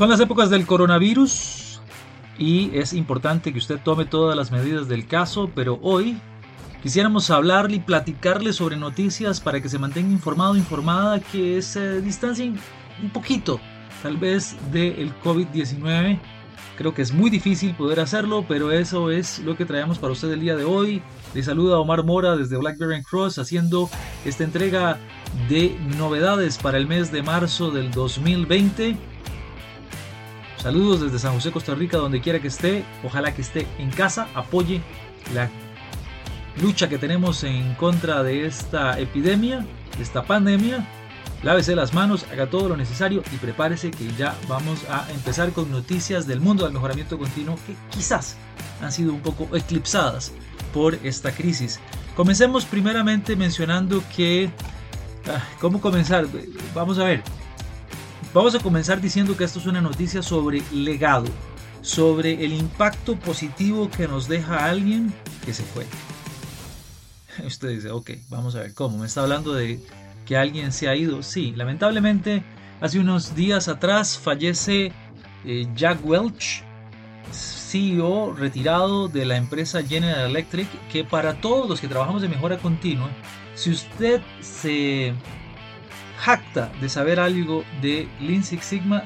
Son las épocas del coronavirus y es importante que usted tome todas las medidas del caso, pero hoy quisiéramos hablarle y platicarle sobre noticias para que se mantenga informado, informada, que se distancien un poquito, tal vez, del COVID-19. Creo que es muy difícil poder hacerlo, pero eso es lo que traemos para usted el día de hoy. Le saluda Omar Mora desde Blackberry Cross haciendo esta entrega de novedades para el mes de marzo del 2020. Saludos desde San José, Costa Rica, donde quiera que esté. Ojalá que esté en casa, apoye la lucha que tenemos en contra de esta epidemia, de esta pandemia. Lávese las manos, haga todo lo necesario y prepárese que ya vamos a empezar con noticias del mundo del mejoramiento continuo que quizás han sido un poco eclipsadas por esta crisis. Comencemos primeramente mencionando que... Ah, ¿Cómo comenzar? Vamos a ver. Vamos a comenzar diciendo que esto es una noticia sobre legado, sobre el impacto positivo que nos deja alguien que se fue. Usted dice, ok, vamos a ver cómo. Me está hablando de que alguien se ha ido. Sí, lamentablemente, hace unos días atrás fallece eh, Jack Welch, CEO retirado de la empresa General Electric, que para todos los que trabajamos de mejora continua, si usted se jacta de saber algo de Lean Six Sigma,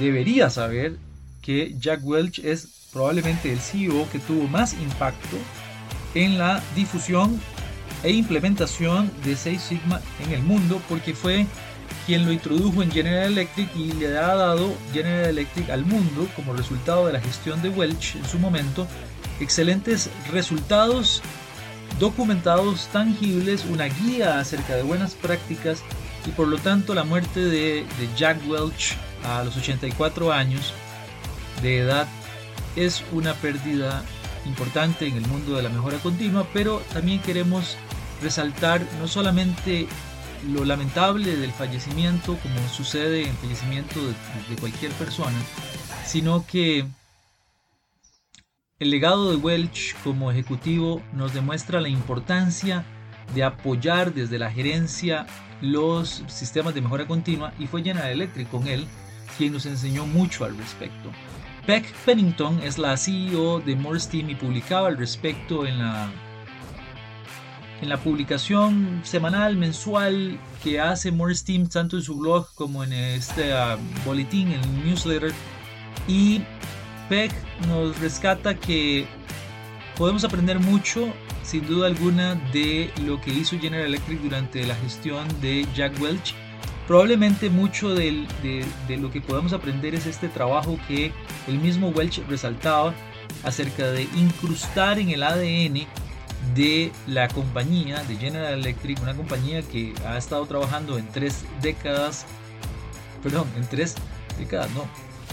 debería saber que Jack Welch es probablemente el CEO que tuvo más impacto en la difusión e implementación de Six Sigma en el mundo porque fue quien lo introdujo en General Electric y le ha dado General Electric al mundo como resultado de la gestión de Welch en su momento. Excelentes resultados documentados tangibles, una guía acerca de buenas prácticas y por lo tanto la muerte de, Jack Welch a los 84 años de edad es una pérdida importante en el mundo de la mejora continua, pero también queremos resaltar no solamente lo lamentable del fallecimiento, como sucede en fallecimiento de, cualquier persona, sino que el legado de Welch como ejecutivo nos demuestra la importancia de apoyar desde la gerencia los sistemas de mejora continua y fue General Electric con él quien nos enseñó mucho al respecto. Beck Pennington es la CEO de Morse Team y publicaba al respecto en la, en la publicación semanal, mensual que hace Morse Team tanto en su blog como en este uh, boletín, en el newsletter. Y Peck nos rescata que podemos aprender mucho sin duda alguna de lo que hizo General Electric durante la gestión de Jack Welch. Probablemente mucho de, lo que podemos aprender es este trabajo que el mismo Welch resaltaba acerca de incrustar en el ADN de la compañía de General Electric, una compañía que ha estado trabajando en tres décadas, perdón, en tres décadas, no,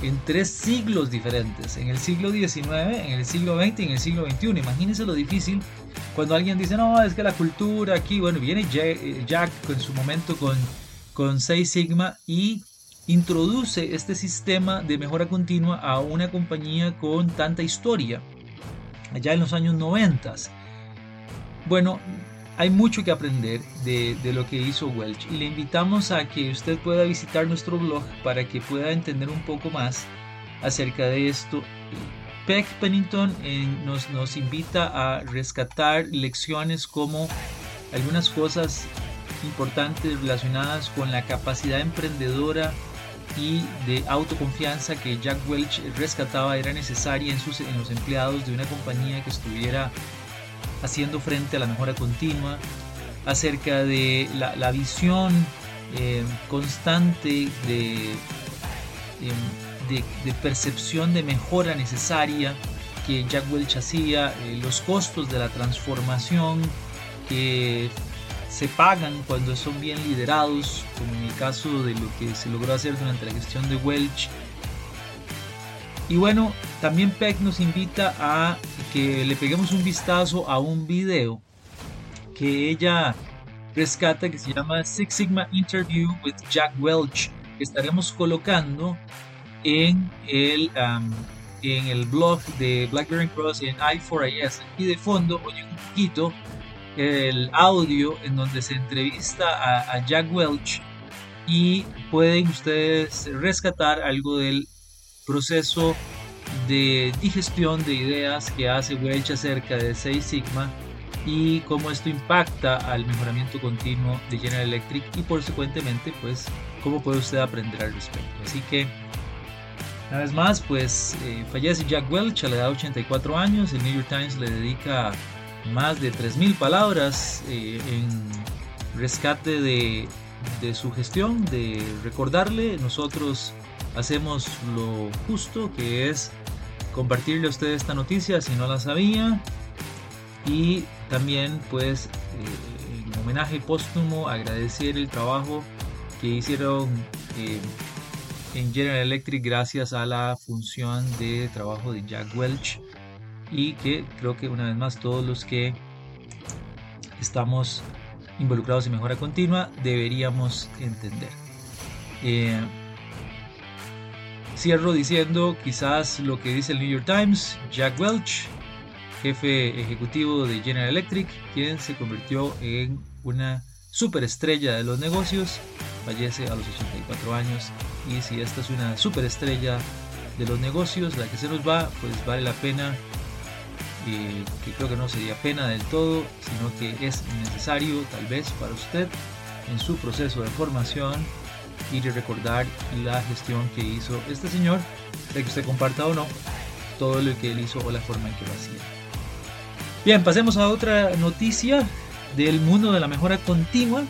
en tres siglos diferentes, en el siglo XIX, en el siglo XX y en el siglo XXI. Imagínense lo difícil cuando alguien dice, no, es que la cultura aquí, bueno, viene Jack en su momento con, con Six Sigma y introduce este sistema de mejora continua a una compañía con tanta historia, allá en los años 90. Bueno, hay mucho que aprender de, de, lo que hizo Welch y le invitamos a que usted pueda visitar nuestro blog para que pueda entender un poco más acerca de esto. Peck Pennington nos, nos invita a rescatar lecciones como algunas cosas importantes relacionadas con la capacidad emprendedora y de autoconfianza que Jack Welch rescataba era necesaria en, sus, en los empleados de una compañía que estuviera haciendo frente a la mejora continua, acerca de la, visión eh, constante de, em, de, percepción de mejora necesaria que Jack Welch hacía, eh, los costos de la transformación que se pagan cuando son bien liderados, como en el caso de lo que se logró hacer durante la gestión de Welch. Y bueno, también Peck nos invita a que le peguemos un vistazo a un video que ella rescata que se llama Six Sigma Interview with Jack Welch, que estaremos colocando en el, en el blog de Blackberry Cross en i4is. Y de fondo, oye un poquito el audio en donde se entrevista a, Jack Welch y pueden ustedes rescatar algo del proceso de digestión de ideas que hace Welch acerca de 6 Sigma y cómo esto impacta al mejoramiento continuo de General Electric y por consecuentemente pues cómo puede usted aprender al respecto. Así que una vez más pues eh, fallece Jack Welch a la edad de 84 años, el New York Times le dedica más de 3.000 palabras eh, en rescate de, su gestión, de recordarle, nosotros hacemos lo justo que es compartirle a usted esta noticia si no la sabía. Y también pues eh, en homenaje póstumo agradecer el trabajo que hicieron eh, en General Electric gracias a la función de trabajo de Jack Welch y que creo que una vez más todos los que estamos involucrados en mejora continua deberíamos entender. Eh, cierro diciendo quizás lo que dice el New York Times, Jack Welch jefe ejecutivo de General Electric, quien se convirtió en una superestrella de los negocios, fallece a los 84 años y si esta es una superestrella de los negocios, la que se nos va, pues vale la pena, eh, que creo que no sería pena del todo, sino que es necesario tal vez para usted en su proceso de formación y recordar la gestión que hizo este señor, de que usted comparta o no todo lo que él hizo o la forma en que lo hacía. Bien, pasemos a otra noticia del mundo de la mejora continua,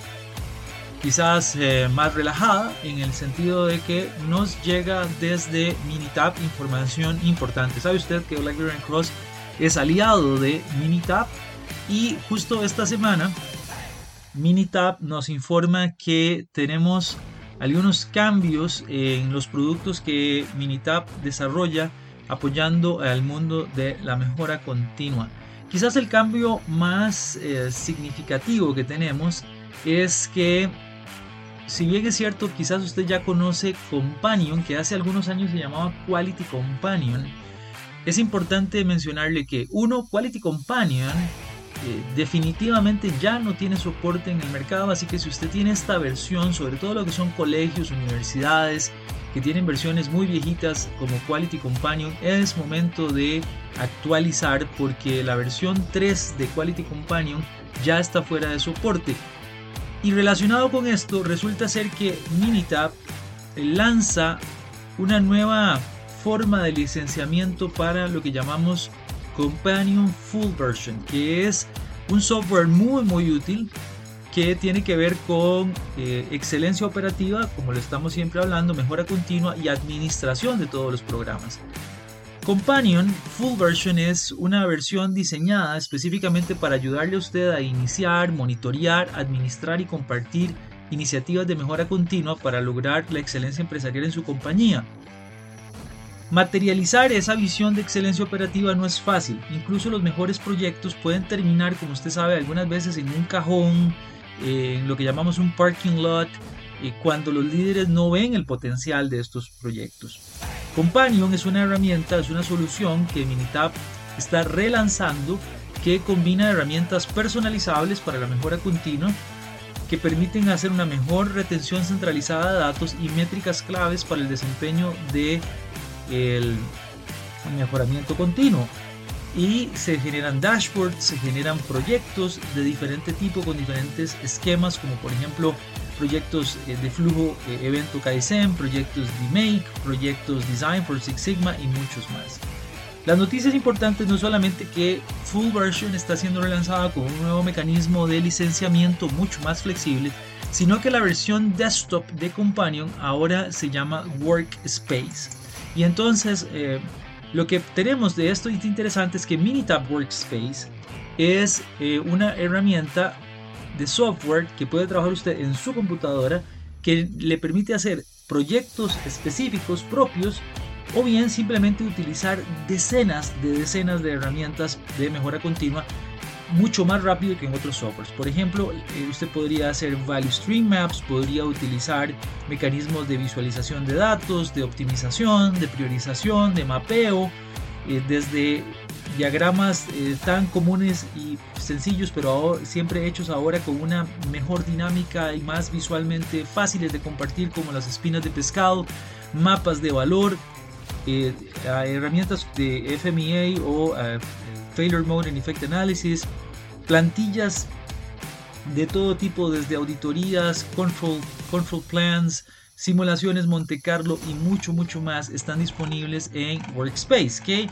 quizás eh, más relajada en el sentido de que nos llega desde Minitab información importante. ¿Sabe usted que BlackBerry Cross es aliado de Minitab? Y justo esta semana Minitab nos informa que tenemos algunos cambios en los productos que Minitab desarrolla apoyando al mundo de la mejora continua. Quizás el cambio más eh, significativo que tenemos es que, si bien es cierto, quizás usted ya conoce Companion, que hace algunos años se llamaba Quality Companion, es importante mencionarle que uno, Quality Companion eh, definitivamente ya no tiene soporte en el mercado, así que si usted tiene esta versión, sobre todo lo que son colegios, universidades, que tienen versiones muy viejitas como Quality Companion, es momento de actualizar porque la versión 3 de Quality Companion ya está fuera de soporte. Y relacionado con esto, resulta ser que Minitab lanza una nueva forma de licenciamiento para lo que llamamos Companion Full Version, que es un software muy muy útil que tiene que ver con eh, excelencia operativa, como lo estamos siempre hablando, mejora continua y administración de todos los programas. Companion Full Version es una versión diseñada específicamente para ayudarle a usted a iniciar, monitorear, administrar y compartir iniciativas de mejora continua para lograr la excelencia empresarial en su compañía. Materializar esa visión de excelencia operativa no es fácil, incluso los mejores proyectos pueden terminar, como usted sabe, algunas veces en un cajón, en lo que llamamos un parking lot, y cuando los líderes no ven el potencial de estos proyectos. Companion es una herramienta, es una solución que Minitab está relanzando que combina herramientas personalizables para la mejora continua que permiten hacer una mejor retención centralizada de datos y métricas claves para el desempeño de mejoramiento continuo. Y se generan dashboards, se generan proyectos de diferente tipo con diferentes esquemas como por ejemplo proyectos eh, de flujo eh, evento Kaizen, proyectos de Make, proyectos Design for Six Sigma y muchos más. Las noticias importantes no solamente que Full Version está siendo relanzada con un nuevo mecanismo de licenciamiento mucho más flexible, sino que la versión desktop de Companion ahora se llama Workspace. Y entonces eh, lo que tenemos de esto interesante es que Minitab Workspace es eh, una herramienta de software que puede trabajar usted en su computadora que le permite hacer proyectos específicos propios o bien simplemente utilizar decenas de decenas de herramientas de mejora continua mucho más rápido que en otros softwares. Por ejemplo, eh, usted podría hacer value stream maps, podría utilizar mecanismos de visualización de datos, de optimización, de priorización, de mapeo, eh, desde diagramas eh, tan comunes y sencillos, pero siempre hechos ahora con una mejor dinámica y más visualmente fáciles de compartir, como las espinas de pescado, mapas de valor, eh, herramientas de FMEA o Failure Mode and Effect Analysis, plantillas de todo tipo, desde auditorías, control, control plans, simulaciones Monte Carlo y mucho, mucho más están disponibles en Workspace.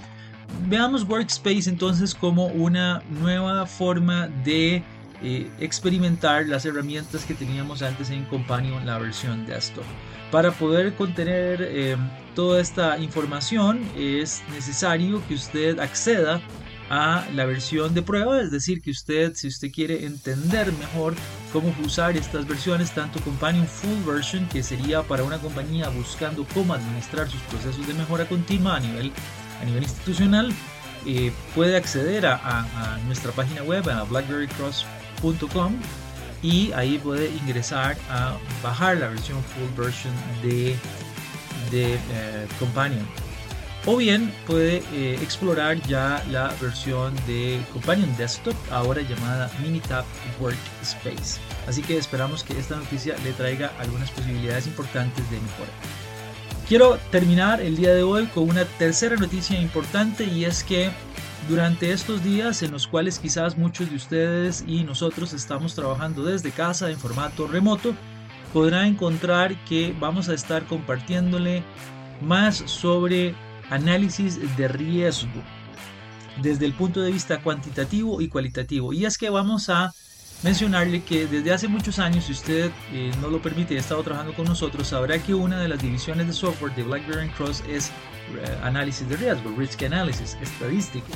Veamos Workspace entonces como una nueva forma de eh, experimentar las herramientas que teníamos antes en Companion, la versión desktop. Para poder contener eh, toda esta información es necesario que usted acceda a la versión de prueba, es decir, que usted, si usted quiere entender mejor cómo usar estas versiones, tanto Companion Full Version, que sería para una compañía buscando cómo administrar sus procesos de mejora continua a nivel, a nivel institucional, eh, puede acceder a, nuestra página web, a blackberrycross.com, y ahí puede ingresar a bajar la versión Full Version de, de eh, Companion o bien puede eh, explorar ya la versión de Companion Desktop, ahora llamada Minitab Workspace. Así que esperamos que esta noticia le traiga algunas posibilidades importantes de mejora. Quiero terminar el día de hoy con una tercera noticia importante y es que durante estos días en los cuales quizás muchos de ustedes y nosotros estamos trabajando desde casa en formato remoto, podrá encontrar que vamos a estar compartiéndole más sobre análisis de riesgo desde el punto de vista cuantitativo y cualitativo. Y es que vamos a mencionarle que desde hace muchos años, si usted eh, no lo permite y ha estado trabajando con nosotros, sabrá que una de las divisiones de software de BlackBerry Cross es eh, análisis de riesgo, risk analysis, estadístico.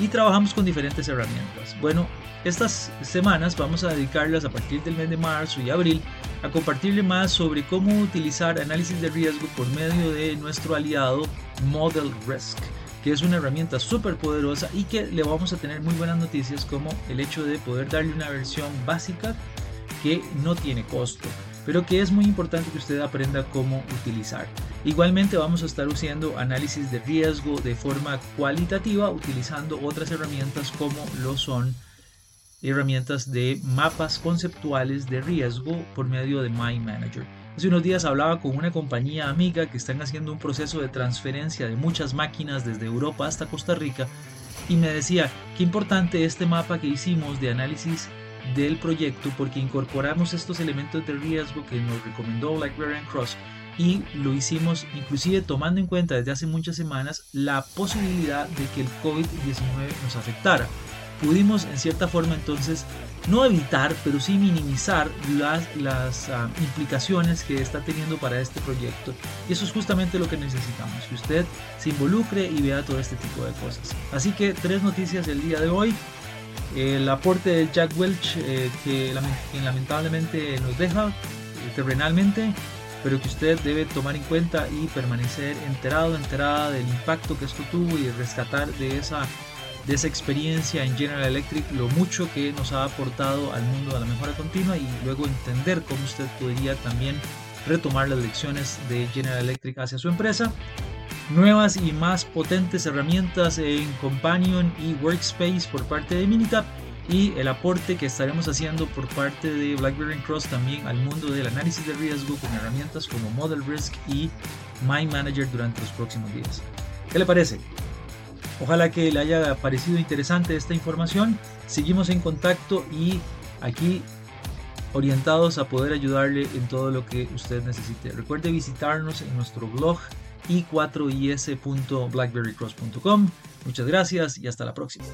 Y trabajamos con diferentes herramientas. Bueno, estas semanas vamos a dedicarlas a partir del mes de marzo y abril a compartirle más sobre cómo utilizar análisis de riesgo por medio de nuestro aliado Model Risk, que es una herramienta súper poderosa y que le vamos a tener muy buenas noticias como el hecho de poder darle una versión básica que no tiene costo pero que es muy importante que usted aprenda cómo utilizar. Igualmente vamos a estar usando análisis de riesgo de forma cualitativa utilizando otras herramientas como lo son herramientas de mapas conceptuales de riesgo por medio de My Manager. Hace unos días hablaba con una compañía amiga que están haciendo un proceso de transferencia de muchas máquinas desde Europa hasta Costa Rica y me decía qué importante este mapa que hicimos de análisis del proyecto porque incorporamos estos elementos de riesgo que nos recomendó BlackBerry Cross y lo hicimos inclusive tomando en cuenta desde hace muchas semanas la posibilidad de que el COVID-19 nos afectara pudimos en cierta forma entonces no evitar, pero sí minimizar las, las ah, implicaciones que está teniendo para este proyecto. Y eso es justamente lo que necesitamos, que usted se involucre y vea todo este tipo de cosas. Así que tres noticias del día de hoy. El aporte de Jack Welch, eh, que lamentablemente nos deja eh, terrenalmente, pero que usted debe tomar en cuenta y permanecer enterado, enterada del impacto que esto tuvo y rescatar de esa de esa experiencia en General Electric, lo mucho que nos ha aportado al mundo de la mejora continua y luego entender cómo usted podría también retomar las lecciones de General Electric hacia su empresa. Nuevas y más potentes herramientas en Companion y Workspace por parte de Minitab y el aporte que estaremos haciendo por parte de BlackBerry Cross también al mundo del análisis de riesgo con herramientas como Model Risk y My Manager durante los próximos días. ¿Qué le parece? Ojalá que le haya parecido interesante esta información. Seguimos en contacto y aquí orientados a poder ayudarle en todo lo que usted necesite. Recuerde visitarnos en nuestro blog i4is.blackberrycross.com. Muchas gracias y hasta la próxima.